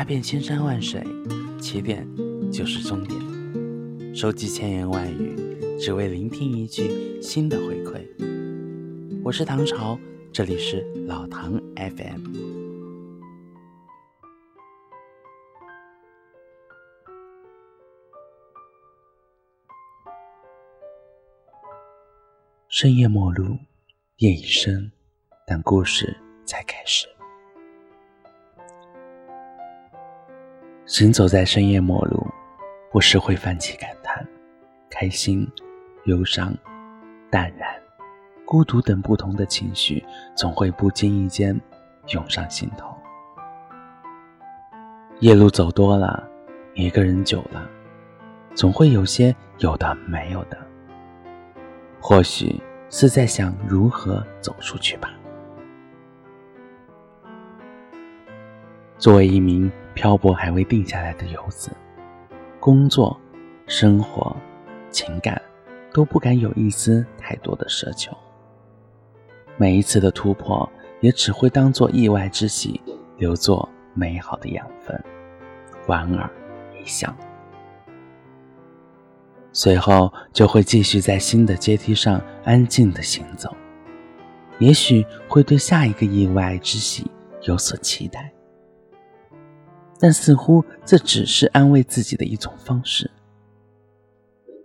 踏遍千山万水，起点就是终点。收集千言万语，只为聆听一句新的回馈。我是唐朝，这里是老唐 FM。深夜陌路，夜已深，但故事才开始。行走在深夜陌路，不时会泛起感叹：开心、忧伤、淡然、孤独等不同的情绪，总会不经意间涌上心头。夜路走多了，一个人久了，总会有些有的没有的。或许是在想如何走出去吧。作为一名漂泊还未定下来的游子，工作、生活、情感都不敢有一丝太多的奢求。每一次的突破，也只会当做意外之喜，留作美好的养分，莞尔一笑。随后就会继续在新的阶梯上安静的行走，也许会对下一个意外之喜有所期待。但似乎这只是安慰自己的一种方式，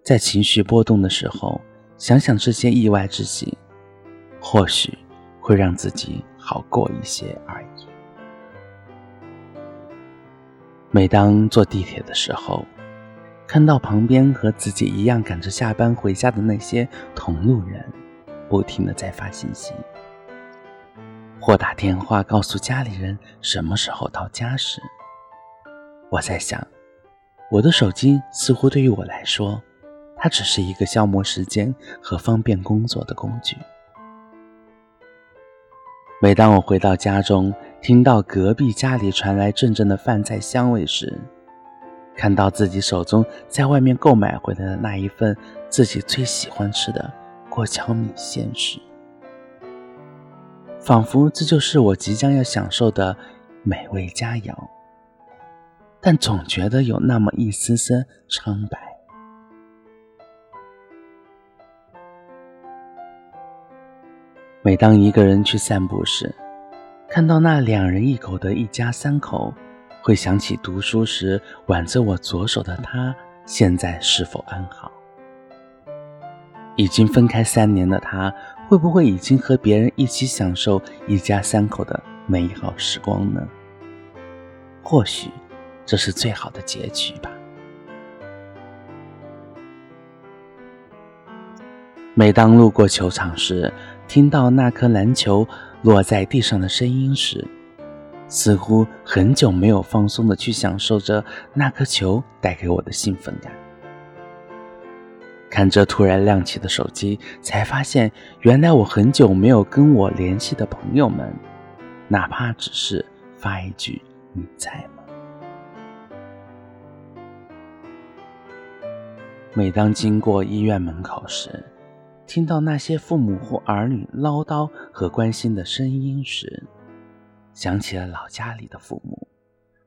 在情绪波动的时候，想想这些意外之喜，或许会让自己好过一些而已。每当坐地铁的时候，看到旁边和自己一样赶着下班回家的那些同路人，不停的在发信息，或打电话告诉家里人什么时候到家时。我在想，我的手机似乎对于我来说，它只是一个消磨时间和方便工作的工具。每当我回到家中，听到隔壁家里传来阵阵的饭菜香味时，看到自己手中在外面购买回来的那一份自己最喜欢吃的过桥米线时，仿佛这就是我即将要享受的美味佳肴。但总觉得有那么一丝丝苍白。每当一个人去散步时，看到那两人一狗的一家三口，会想起读书时挽着我左手的他，现在是否安好？已经分开三年的他，会不会已经和别人一起享受一家三口的美好时光呢？或许。这是最好的结局吧。每当路过球场时，听到那颗篮球落在地上的声音时，似乎很久没有放松的去享受着那颗球带给我的兴奋感。看着突然亮起的手机，才发现原来我很久没有跟我联系的朋友们，哪怕只是发一句“你在吗”。每当经过医院门口时，听到那些父母或儿女唠叨和关心的声音时，想起了老家里的父母，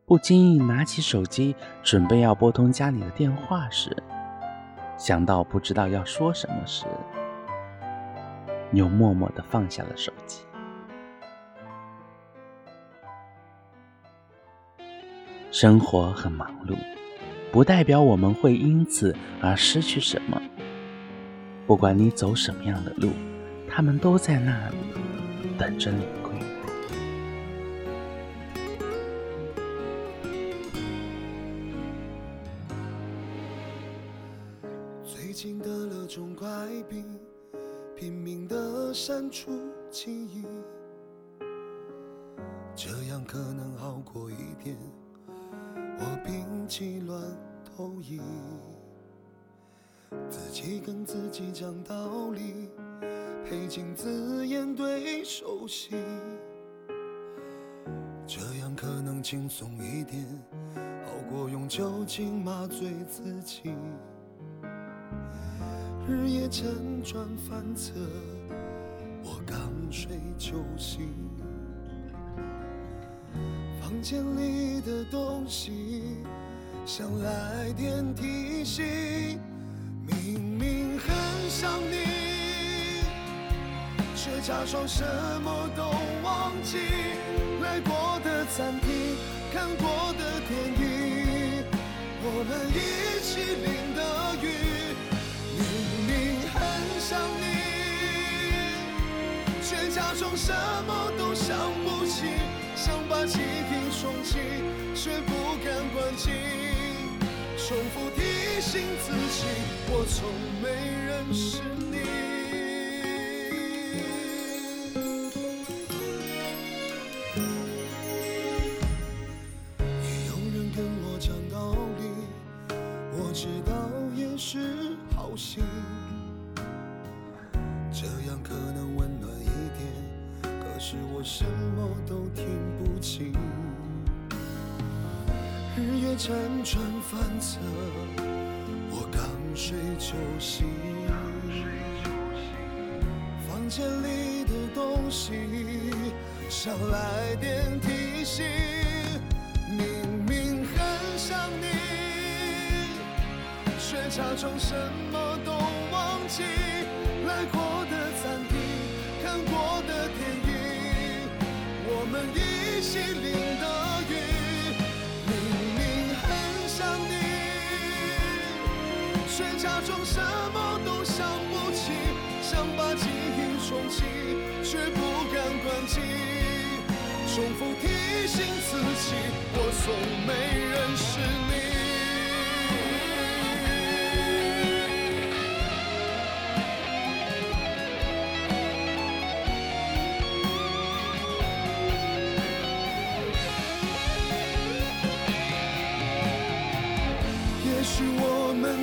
不经意拿起手机准备要拨通家里的电话时，想到不知道要说什么时，又默默地放下了手机。生活很忙碌。不代表我们会因此而失去什么。不管你走什么样的路，他们都在那里等着你归来。最近得了种怪病，拼命的删除记忆，这样可能好过一点。我摒弃乱投医，自己跟自己讲道理，配镜子演对手戏，这样可能轻松一点，好过用酒精麻醉自己。日夜辗转反侧，我刚睡就醒。房间里的东西像来电提醒，明明很想你，却假装什么都忘记。来过的餐厅，看过的电影，我们一起淋的雨，明明很想你，却假装什么都想不起。想把记忆重启，却不敢关机。重复提醒自己，我从没认识你。辗转反侧，我刚睡就醒。房间里的东西像来电提醒，明明很想你，却假装什么都忘记。来过的餐厅，看过的电影，我们一起什么都想不起，想把记忆重启，却不敢关机。重复提醒自己，我从没认识你。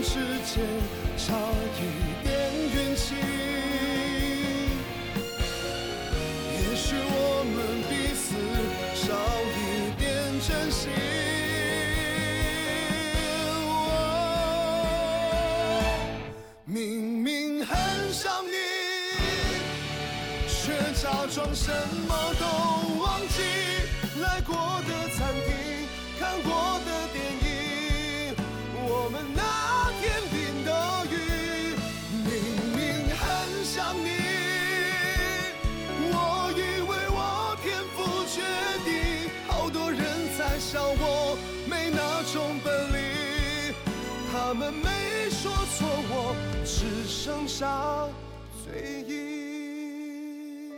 时间差一点运气，也许我们彼此少一点真心。明明很想你，却假装什么都忘记。来过的餐厅，看过笑我没那种本领，他们没说错，我只剩下醉意。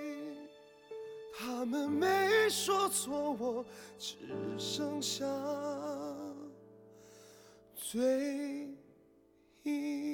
他们没说错，我只剩下醉意。